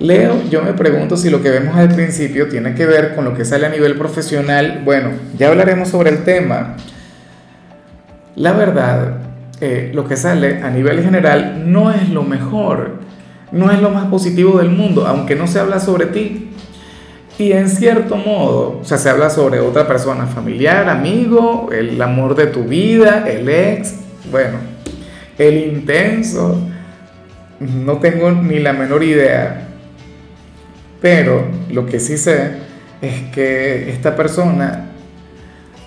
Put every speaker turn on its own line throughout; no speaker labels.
Leo, yo me pregunto si lo que vemos al principio tiene que ver con lo que sale a nivel profesional. Bueno, ya hablaremos sobre el tema. La verdad, eh, lo que sale a nivel general no es lo mejor, no es lo más positivo del mundo, aunque no se habla sobre ti. Y en cierto modo, o sea, se habla sobre otra persona, familiar, amigo, el amor de tu vida, el ex, bueno, el intenso. No tengo ni la menor idea pero lo que sí sé es que esta persona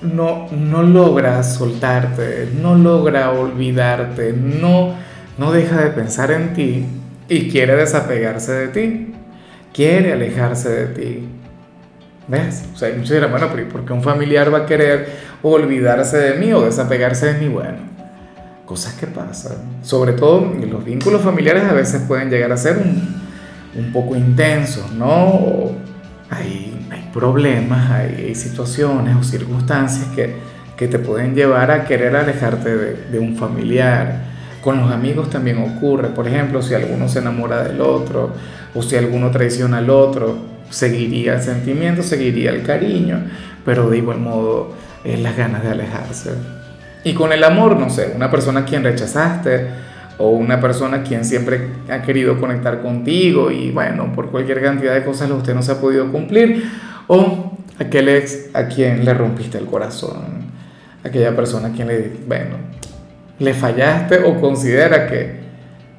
no, no logra soltarte, no logra olvidarte, no, no deja de pensar en ti y quiere desapegarse de ti, quiere alejarse de ti. ¿Ves? O sea, muchos dirán, bueno, pero ¿por qué un familiar va a querer olvidarse de mí o desapegarse de mí? Bueno, cosas que pasan. Sobre todo los vínculos familiares a veces pueden llegar a ser un, un poco intensos, ¿no? hay, hay, problemas, hay, situaciones o circunstancias que, que, te pueden llevar a querer alejarte de, un familiar. Con los amigos también ocurre, por ejemplo, si alguno se enamora del otro o si alguno traiciona al otro, seguiría el sentimiento, seguiría el cariño, pero de igual modo es las ganas de alejarse. Y con el amor, no sé, una persona a quien rechazaste, o una persona quien siempre ha querido conectar contigo y bueno, por cualquier cantidad de cosas usted no se ha podido cumplir, o aquel ex a quien le rompiste el corazón, aquella persona a quien le, bueno, le fallaste o considera que,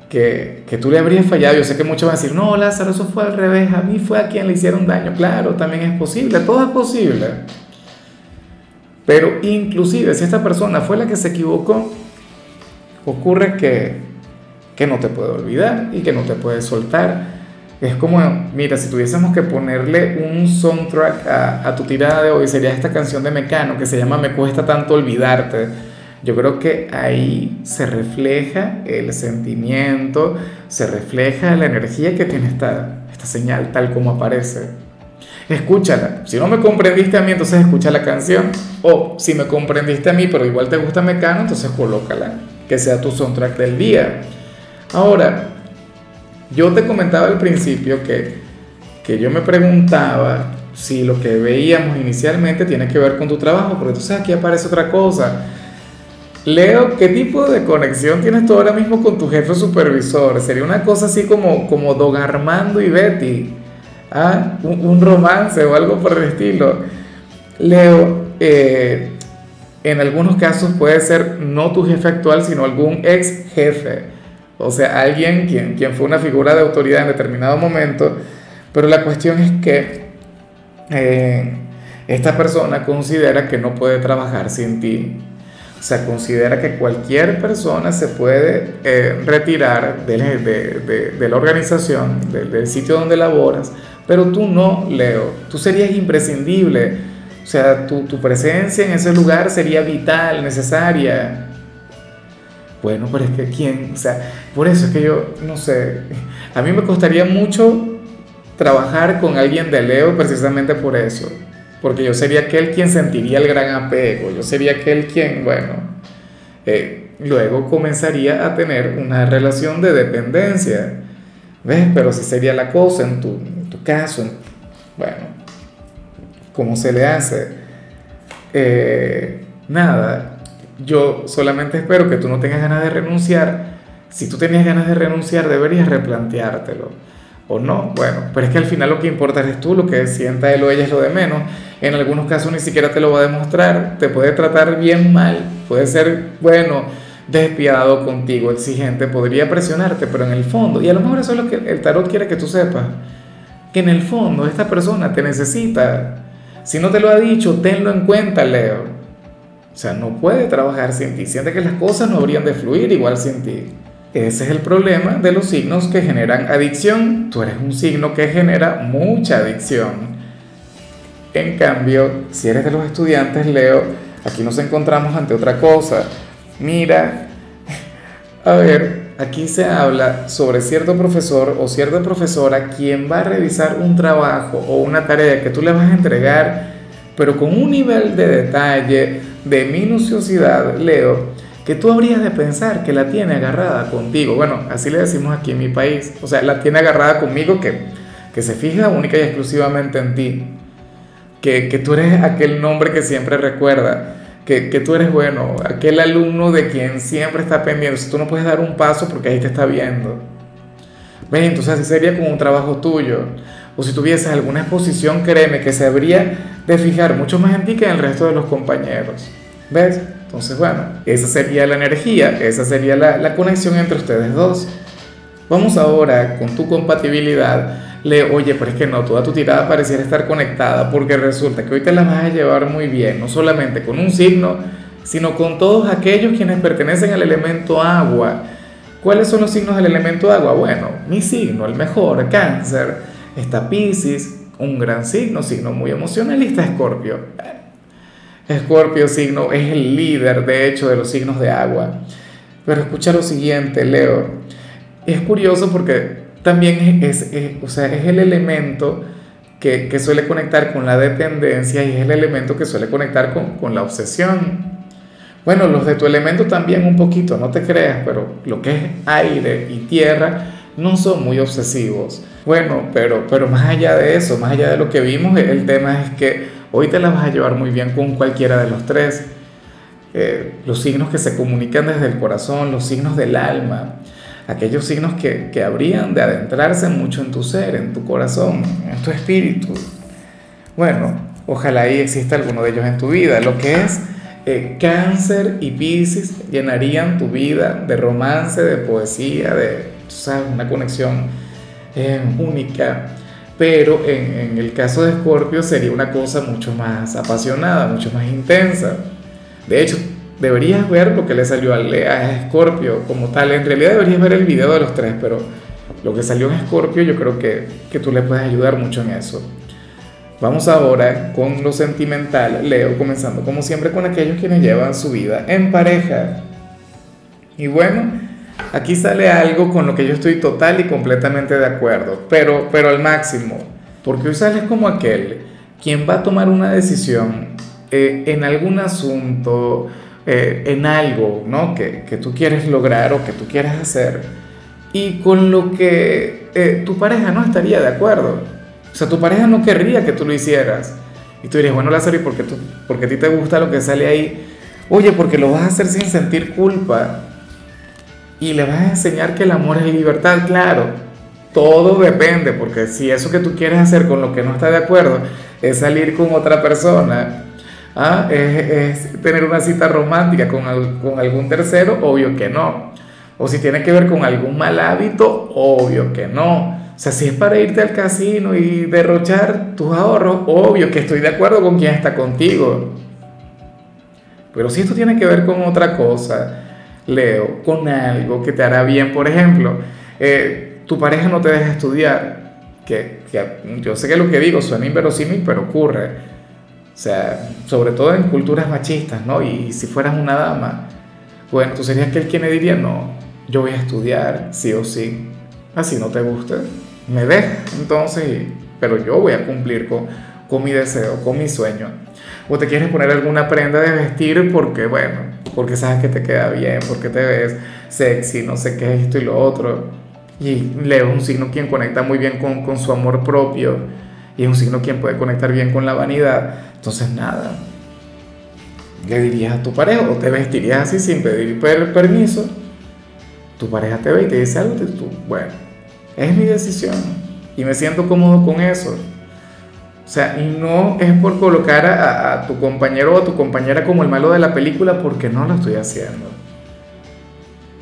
que, que tú le habrías fallado. Yo sé que muchos van a decir, no, Lázaro, eso fue al revés, a mí fue a quien le hicieron daño. Claro, también es posible, todo es posible. Pero inclusive si esta persona fue la que se equivocó, ocurre que que no te puede olvidar y que no te puede soltar. Es como, mira, si tuviésemos que ponerle un soundtrack a, tu tirada de hoy, sería esta canción de Mecano que se llama Me cuesta tanto olvidarte. Yo creo que ahí se refleja el sentimiento, se refleja la energía que tiene esta, esta señal tal como aparece. Escúchala. Si no me comprendiste a mí, entonces escucha la canción. O si me comprendiste a mí, pero igual te gusta Mecano, entonces colócala. Que sea tu soundtrack del día. Ahora, yo te comentaba al principio que, que yo me preguntaba si lo que veíamos inicialmente tiene que ver con tu trabajo, porque tú sabes aquí aparece otra cosa. Leo, ¿qué tipo de conexión tienes tú ahora mismo con tu jefe supervisor? Sería una cosa así como, como Don Armando y Betty, ¿ah? un, romance o algo por el estilo. Leo, eh, en algunos casos puede ser no tu jefe actual, sino algún ex jefe. O sea, alguien quien, quien fue una figura de autoridad en determinado momento, pero la cuestión es que eh, esta persona considera que no puede trabajar sin ti. O sea, considera que cualquier persona se puede eh, retirar de, de, de, la organización, del sitio donde laboras, pero tú no, Leo. Tú serías imprescindible. O sea, tu, tu presencia en ese lugar sería vital, necesaria. Bueno, pero es que quién, o sea, por eso es que yo, no sé, a mí me costaría mucho trabajar con alguien de Leo precisamente por eso, porque yo sería aquel quien sentiría el gran apego, yo sería aquel quien, bueno, eh, luego comenzaría a tener una relación de dependencia, ¿ves? Pero si sería la cosa en tu, caso, bueno, ¿cómo se le hace? Eh, nada, yo solamente espero que tú no tengas ganas de renunciar. Si tú tenías ganas de renunciar, deberías replanteártelo. O no, bueno, pero es que al final lo que importa eres tú, lo que sienta él o ella es lo de menos. En algunos casos ni siquiera te lo va a demostrar, te puede tratar bien mal, puede ser, bueno, despiadado contigo, exigente, podría presionarte, pero en el fondo, y a lo mejor eso es lo que el tarot quiere que tú sepas, que en el fondo esta persona te necesita. Si no te lo ha dicho, tenlo en cuenta, Leo. O sea, no puede trabajar sin ti. Siente que las cosas no habrían de fluir igual sin ti. Ese es el problema de los signos que generan adicción. Tú eres un signo que genera mucha adicción. En cambio, si eres de los estudiantes, Leo, aquí nos encontramos ante otra cosa. Mira, a ver, aquí se habla sobre cierto profesor o cierta profesora quien va a revisar un trabajo o una tarea que tú le vas a entregar, pero con un nivel de detalle, de minuciosidad, Leo, que tú habrías de pensar que la tiene agarrada contigo. Bueno, así le decimos aquí en mi país. O sea, la tiene agarrada conmigo que, que se fija única y exclusivamente en ti. Que, que tú eres aquel nombre que siempre recuerda. Que, que, tú eres bueno, aquel alumno de quien siempre está pendiente. Si tú no puedes dar un paso porque ahí te está viendo. ¿Ves? Entonces así sería como un trabajo tuyo. O si tuvieses alguna exposición, créeme que se habría de fijar mucho más en ti que en el resto de los compañeros. ¿Ves? Entonces, bueno, esa sería la energía, esa sería la, la conexión entre ustedes dos. Vamos ahora con tu compatibilidad. Le, oye, pero es que no, toda tu tirada pareciera estar conectada porque resulta que hoy te la vas a llevar muy bien, no solamente con un signo, sino con todos aquellos quienes pertenecen al elemento agua. ¿Cuáles son los signos del elemento agua? Bueno, mi signo, el mejor, cáncer, está Pisces, un gran signo, signo muy emocionalista, Escorpio. Escorpio signo es el líder, de hecho, de los signos de agua. Pero escucha lo siguiente, Leo. Es curioso porque también es, o sea, es el elemento que, que, suele conectar con la dependencia y es el elemento que suele conectar con, con la obsesión. Bueno, los de tu elemento también un poquito, no te creas, pero lo que es aire y tierra no son muy obsesivos. Bueno, pero, pero más allá de eso, más allá de lo que vimos, el tema es que Hoy te la vas a llevar muy bien con cualquiera de los tres. Eh, los signos que se comunican desde el corazón, los signos del alma, aquellos signos que, que, habrían de adentrarse mucho en tu ser, en tu corazón, en tu espíritu. Bueno, ojalá ahí exista alguno de ellos en tu vida. Lo que es eh, cáncer y piscis llenarían tu vida de romance, de poesía, de ¿sabes? una conexión eh, única pero en, el caso de Scorpio sería una cosa mucho más apasionada, mucho más intensa. De hecho, deberías ver lo que le salió a, a Scorpio como tal. En realidad deberías ver el video de los tres, pero lo que salió en Scorpio yo creo que, que tú le puedes ayudar mucho en eso. Vamos ahora con lo sentimental, Leo, comenzando como siempre con aquellos quienes llevan su vida en pareja. Y bueno, Aquí sale algo con lo que yo estoy total y completamente de acuerdo, pero, pero al máximo, porque hoy sales como aquel quien va a tomar una decisión eh, en algún asunto, eh, en algo ¿no? que, que, tú quieres lograr o que tú quieres hacer, y con lo que eh, tu pareja no estaría de acuerdo. O sea, tu pareja no querría que tú lo hicieras. Y tú dirías, bueno, Lázaro, ¿y por qué, tú, porque a ti te gusta lo que sale ahí? Oye, porque lo vas a hacer sin sentir culpa y le vas a enseñar que el amor es libertad, claro. Todo depende, porque si eso que tú quieres hacer con lo que no está de acuerdo es salir con otra persona, ¿ah? es, tener una cita romántica con, con algún tercero, obvio que no. O si tiene que ver con algún mal hábito, obvio que no. O sea, si es para irte al casino y derrochar tus ahorros, obvio que estoy de acuerdo con quien está contigo. Pero si esto tiene que ver con otra cosa, Leo, con algo que te hará bien. Por ejemplo, eh, tu pareja no te deja estudiar, que, yo sé que lo que digo suena inverosímil, pero ocurre. O sea, sobre todo en culturas machistas, ¿no? Y, si fueras una dama, bueno, tú serías aquel quien le diría, no, yo voy a estudiar, sí o sí. Así no te gusta, me deja, entonces, pero yo voy a cumplir con, con mi deseo, con mi sueño. O te quieres poner alguna prenda de vestir porque, bueno, porque sabes que te queda bien, porque te ves sexy, no sé qué, esto y lo otro. Y Leo es un signo quien conecta muy bien con, con su amor propio y es un signo quien puede conectar bien con la vanidad. Entonces, nada, le dirías a tu pareja o te vestirías así sin pedir permiso. Tu pareja te ve y te dice algo y tú, bueno, es mi decisión y me siento cómodo con eso. O sea, y no es por colocar a, tu compañero o a tu compañera como el malo de la película porque no lo estoy haciendo.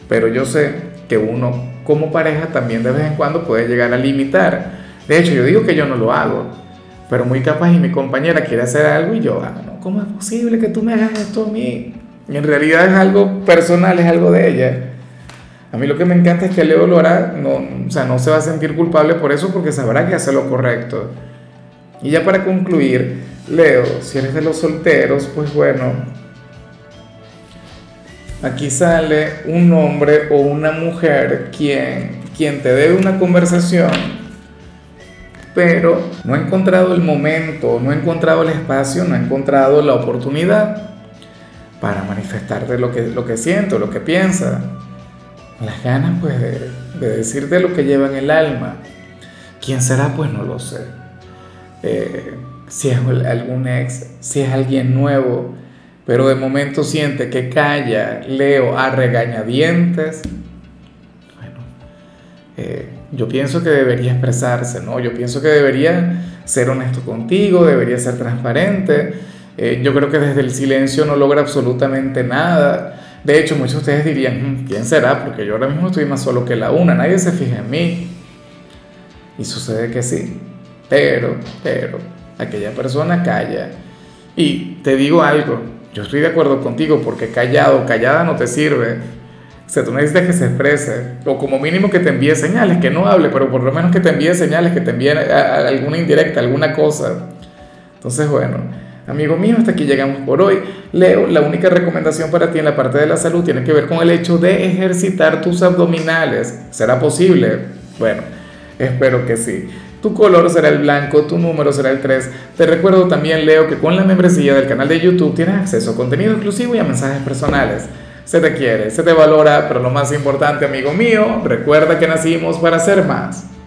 Pero yo sé que uno como pareja también de vez en cuando puede llegar a limitar. De hecho, yo digo que yo no lo hago, pero muy capaz y mi compañera quiere hacer algo y yo, ah, no, ¿cómo es posible que tú me hagas esto a mí? Y en realidad es algo personal, es algo de ella. A mí lo que me encanta es que Leo lo hará, no, o sea, no se va a sentir culpable por eso porque sabrá que hace lo correcto. Y ya para concluir, Leo, si eres de los solteros, pues bueno, aquí sale un hombre o una mujer quien, quien te debe una conversación, pero no ha encontrado el momento, no ha encontrado el espacio, no ha encontrado la oportunidad para manifestarte lo que, lo que siento, lo que piensa. Las ganas pues de, de decirte lo que lleva en el alma. ¿Quién será? Pues no lo sé. Eh, si es algún ex, si es alguien nuevo, pero de momento siente que calla, leo a regañadientes. Bueno, eh, yo pienso que debería expresarse, ¿no? Yo pienso que debería ser honesto contigo, debería ser transparente. Eh, yo creo que desde el silencio no logra absolutamente nada. De hecho, muchos de ustedes dirían, mm, ¿quién será? Porque yo ahora mismo estoy más solo que la una, nadie se fija en mí. Y sucede que sí. Pero, pero, aquella persona calla. Y te digo algo, yo estoy de acuerdo contigo porque callado, callada no te sirve. O sea, tú que se exprese, o como mínimo que te envíe señales, que no hable, pero por lo menos que te envíe señales, que te envíe alguna indirecta, alguna cosa. Entonces, bueno, amigo mío, hasta aquí llegamos por hoy. Leo, la única recomendación para ti en la parte de la salud tiene que ver con el hecho de ejercitar tus abdominales. ¿Será posible? Bueno, espero que sí. Tu color será el blanco, tu número será el 3. Te recuerdo también, Leo, que con la membresía del canal de YouTube tienes acceso a contenido exclusivo y a mensajes personales. Se te quiere, se te valora, pero lo más importante, amigo mío, recuerda que nacimos para ser más.